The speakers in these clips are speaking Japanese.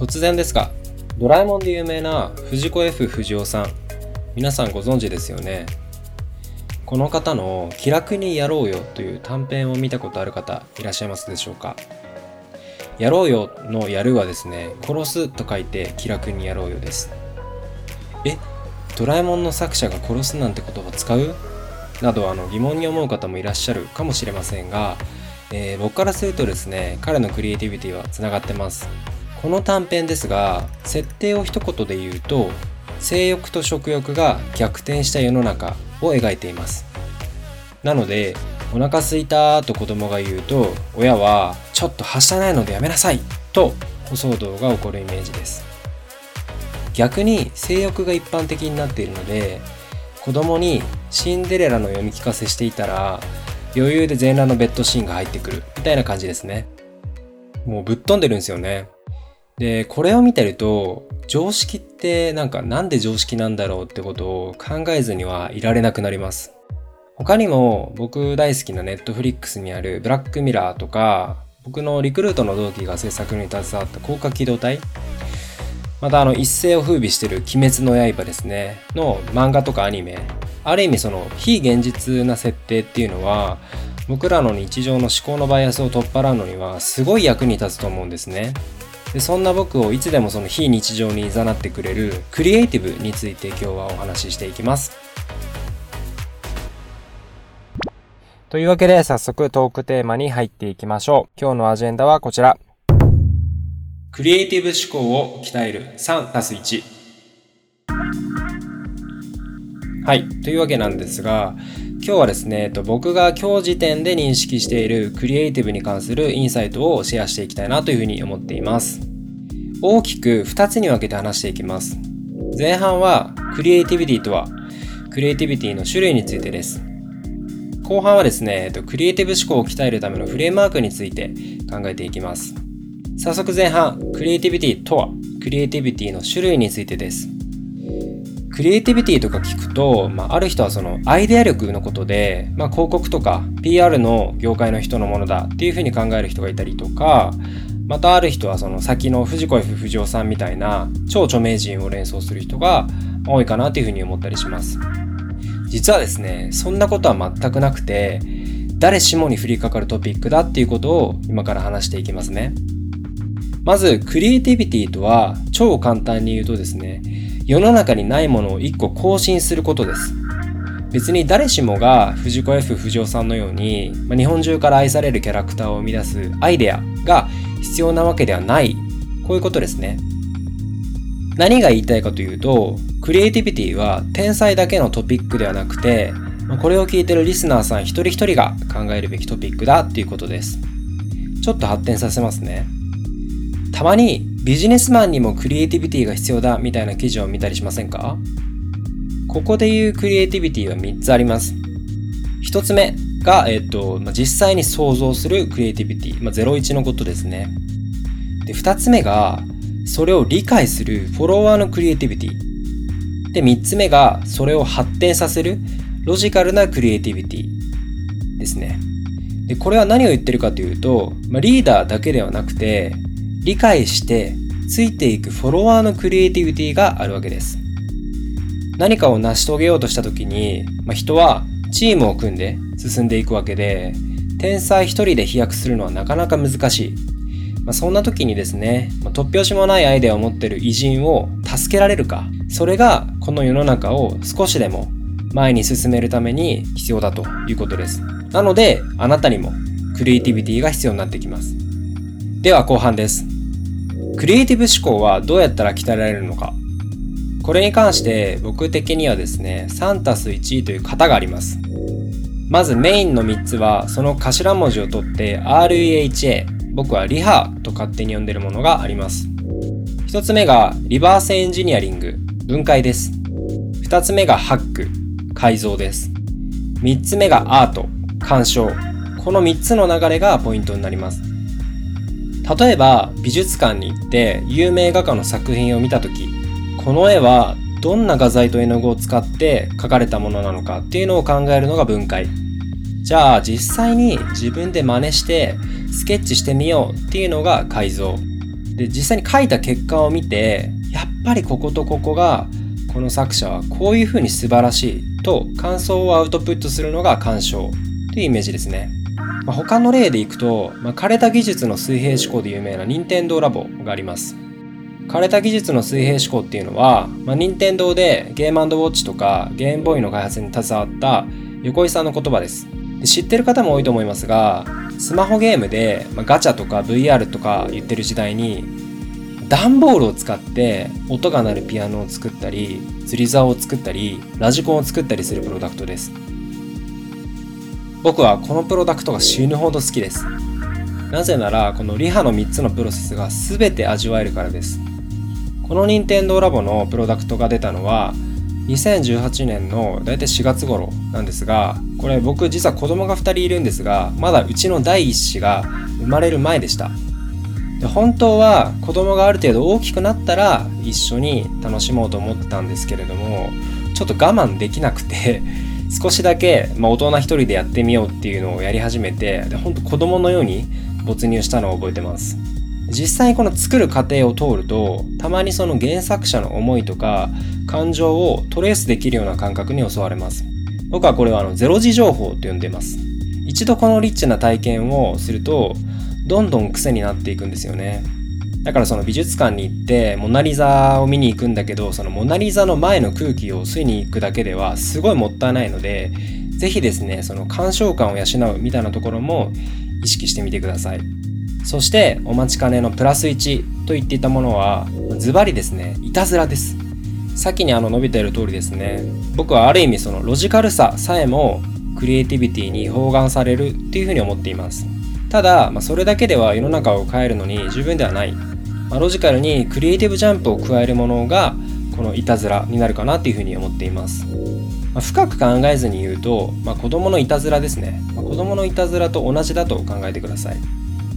突然ですがドラえもんで有名な藤子 F 不二雄さん皆さんご存知ですよね。この方の「気楽にやろうよ」という短編を見たことある方いらっしゃいますでしょうか。やろうよのやるはですね殺すと書いて気楽にやろうよです。えドラえもんの作者が殺すなんて言葉使う？などあの疑問に思う方もいらっしゃるかもしれませんが、えー、僕からするとですね彼のクリエイティビティはつながってます。この短編ですが設定を一言で言うと性欲と食欲が逆転した世の中を描いています。なのでお腹すいたと子供が言うと親はちょっとはしたないのでやめなさいと小騒動が起こるイメージです。逆に性欲が一般的になっているので子供にシンデレラの読み聞かせしていたら余裕で全裸のベッドシーンが入ってくるみたいな感じですね。もうぶっ飛んでるんですよね。で、これを見てると、常識ってなんかなんで常識なんだろうってことを考えずにはいられなくなります。他にも僕大好きなネットフリックスにあるブラックミラーとか、僕のリクルートの同期が制作に携わった高架機動隊またあの一世を風靡してる鬼滅の刃ですね、の漫画とかアニメ。ある意味その非現実な設定っていうのは、僕らの日常の思考のバイアスを取っ払うのにはすごい役に立つと思うんですね。でそんな僕をいつでもその非日常に誘ってくれるクリエイティブについて今日はお話ししていきます。というわけで早速トークテーマに入っていきましょう。今日のアジェンダはこちら。クリエイティブ思考を鍛える3たす1。はい。というわけなんですが、今日はですね、僕が今日時点で認識しているクリエイティブに関するインサイトをシェアしていきたいなというふうに思っています。大きく2つに分けて話していきます。前半はクリエイティビティとは、クリエイティビティの種類についてです。後半はですね、クリエイティブ思考を鍛えるためのフレームワークについて考えていきます。早速前半、クリエイティビティとは、クリエイティビティの種類についてです。クリエイティビティとか聞くと、まあ、ある人はそのアイデア力のことで、まあ、広告とか PR の業界の人のものだっていうふうに考える人がいたりとか、またある人はその先の藤子 F 不二雄さんみたいな超著名人を連想する人が多いかなというふうに思ったりします。実はですね、そんなことは全くなくて、誰しもに降りかかるトピックだっていうことを今から話していきますね。まず、クリエイティビティとは超簡単に言うとですね、世の中にないものを一個更新することです。別に誰しもが藤子 F 不二雄さんのように、まあ、日本中から愛されるキャラクターを生み出すアイデアが必要なわけではない。こういうことですね。何が言いたいかというと、クリエイティビティは天才だけのトピックではなくて、これを聞いてるリスナーさん一人一人が考えるべきトピックだっていうことです。ちょっと発展させますね。たまにビジネスマンにもクリエイティビティが必要だみたいな記事を見たりしませんか？ここで言うクリエイティビティは3つあります。1つ目が、えっと、まあ、実際に想像するクリエイティビティ。まあ、01のことですね。で、2つ目が、それを理解するフォロワーのクリエイティビティ。で、3つ目が、それを発展させるロジカルなクリエイティビティですね。で、これは何を言ってるかというと、まあ、リーダーだけではなくて、理解してついていくフォロワーのクリエイティビティがあるわけです。何かを成し遂げようとした時に、まあ、人はチームを組んで進んでいくわけで、天才一人で飛躍するのはなかなか難しい。まあ、そんな時にですね、まあ、突拍子もないアイデアを持ってる偉人を助けられるか、それがこの世の中を少しでも前に進めるために必要だということです。なので、あなたにもクリエイティビティが必要になってきます。では後半です。クリエイティブ思考はどうやったら鍛えられるのかこれに関して僕的にはですね、3たす1という型があります。まずメインの3つはその頭文字を取って REHA、僕はリハと勝手に呼んでるものがあります。1つ目がリバースエンジニアリング、分解です。2つ目がハック、改造です。3つ目がアート、鑑賞。この3つの流れがポイントになります。例えば美術館に行って有名画家の作品を見た時この絵はどんな画材と絵の具を使って描かれたものなのかっていうのを考えるのが分解じゃあ実際に自分で真似してスケッチしてみようっていうのが改造で実際に描いた結果を見てやっぱりこことここがこの作者はこういうふうに素晴らしいと感想をアウトプットするのが鑑賞というイメージですね。まあ、他の例でいくと、まあ、枯れた技術の水平思考で有名な任天堂ラボがあります。枯れた技術の水平思考っていうのは、まあ、任天堂でゲームウォッチとかゲームボーイの開発に携わった横井さんの言葉です。で知ってる方も多いと思いますが、スマホゲームで、まあ、ガチャとか VR とか言ってる時代に、段ボールを使って音が鳴るピアノを作ったり、釣り竿を作ったり、ラジコンを作ったりするプロダクトです。僕はこのプロダクトが死ぬほど好きです。なぜなら、このリハの3つのプロセスが全て味わえるからです。この任天堂ラボのプロダクトが出たのは、2018年の大体4月頃なんですが、これ僕実は子供が2人いるんですが、まだうちの第一子が生まれる前でした。で本当は子供がある程度大きくなったら一緒に楽しもうと思ってたんですけれども、ちょっと我慢できなくて少しだけ、まあ、大人一人でやってみようっていうのをやり始めて、で本当子供のように没入したのを覚えてます。実際この作る過程を通ると、たまにその原作者の思いとか感情をトレースできるような感覚に襲われます。僕はこれはあのゼロ時情報と呼んでます。一度このリッチな体験をすると、どんどん癖になっていくんですよね。だからその美術館に行ってモナリザを見に行くんだけどそのモナリザの前の空気を吸いに行くだけではすごいもったいないので是非ですねその鑑賞感を養うみたいなところも意識してみてくださいそしてお待ちかねのプラス1と言っていたものはズバリですねいたずらです先にあの述べている通りですね僕はある意味そのロジカルささえもクリエイティビティに包含されるっていうふうに思っていますただ、まあ、それだけでは世の中を変えるのに十分ではないまあ、ロジカルにクリエイティブジャンプを加えるものがこのいたずらになるかなっていうふうに思っています。まあ、深く考えずに言うと、まあ、子供のいたずらですね、まあ、子供のいたずらと同じだと考えてください。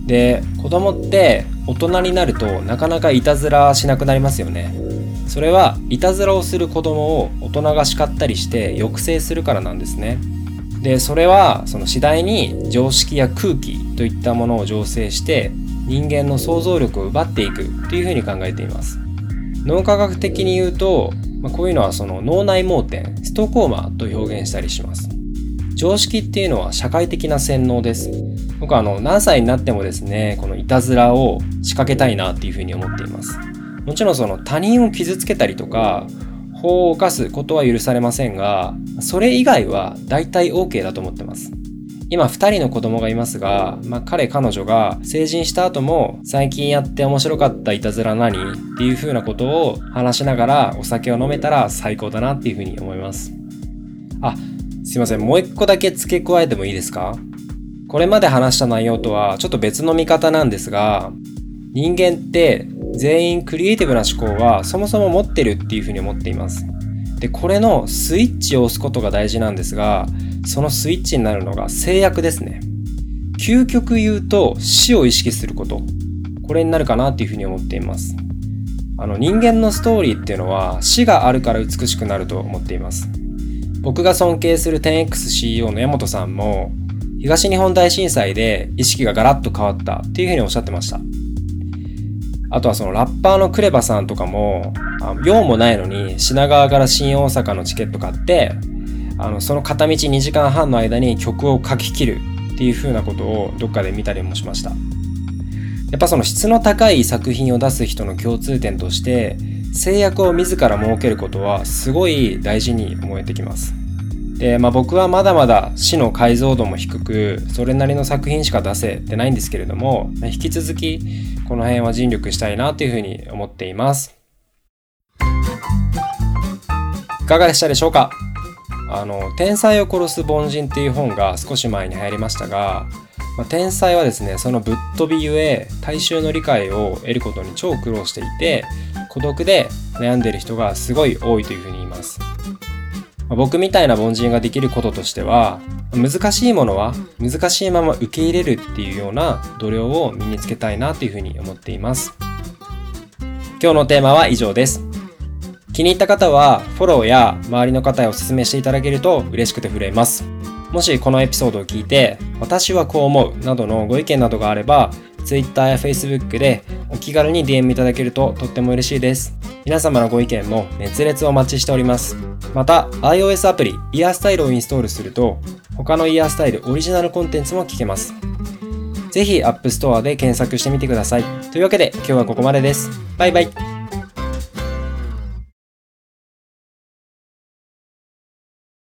で、子供って大人になるとなかなかいたずらしなくなりますよね。それはいたずらをする子供を大人が叱ったりして抑制するからなんですね。で、それはその次第に常識や空気といったものを醸成して人間の想像力を奪っていくというふうに考えています脳科学的に言うと、まあ、こういうのはその脳内盲点ストコーマと表現したりします常識っていうのは社会的な洗脳です僕はあの何歳になってもですねこのいたずらを仕掛けたいなっていうふうに思っていますもちろんその他人を傷つけたりとか法を犯すことは許されませんがそれ以外は大体 OK だと思ってます今2人の子供がいますが、まあ、彼彼女が成人した後も最近やって面白かったいたずら何っていう風なことを話しながらお酒を飲めたら最高だなっていう風に思います。あ、すいません。もう一個だけ付け加えてもいいですか？これまで話した内容とはちょっと別の見方なんですが、人間って全員クリエイティブな思考はそもそも持ってるっていうふうに思っています。で、これのスイッチを押すことが大事なんですが、そのスイッチになるのが制約ですね。究極言うと死を意識すること。これになるかなっていうふうに思っています。あの人間のストーリーっていうのは死があるから美しくなると思っています。僕が尊敬する 10XCEO の山本さんも東日本大震災で意識がガラッと変わったっていうふうにおっしゃってました。あとはそのラッパーのクレバさんとかもあ、用もないのに品川から新大阪のチケット買ってあのその片道2時間半の間に曲を書ききるっていう風なことをどっかで見たりもしましたやっぱその質の高い作品を出す人の共通点として制約を自ら設けることはすごい大事に思えてきますで、まあ、僕はまだまだ死の解像度も低くそれなりの作品しか出せてないんですけれども引き続きこの辺は尽力したいなというふうに思っていますいかがでしたでしょうか？あの「天才を殺す凡人」っていう本が少し前に流行りましたがまあ、天才はですね、そのぶっ飛びゆえ、大衆の理解を得ることに超苦労していて、孤独で悩んでいる人がすごい多いというふうに言います。まあ、僕みたいな凡人ができることとしては、難しいものは難しいまま受け入れるっていうような度量を身につけたいなというふうに思っています。今日のテーマは以上です。気に入った方はフォローや周りの方へお勧めしていただけると嬉しくて震えます。もしこのエピソードを聞いて、私はこう思うなどのご意見などがあれば、Twitter や Facebook でお気軽に DM いただけるととっても嬉しいです。皆様のご意見も熱烈お待ちしております。また、iOS アプリイヤースタイルをインストールすると、他のイヤースタイルオリジナルコンテンツも聞けます。ぜひ App Store で検索してみてください。というわけで今日はここまでです。バイバイ。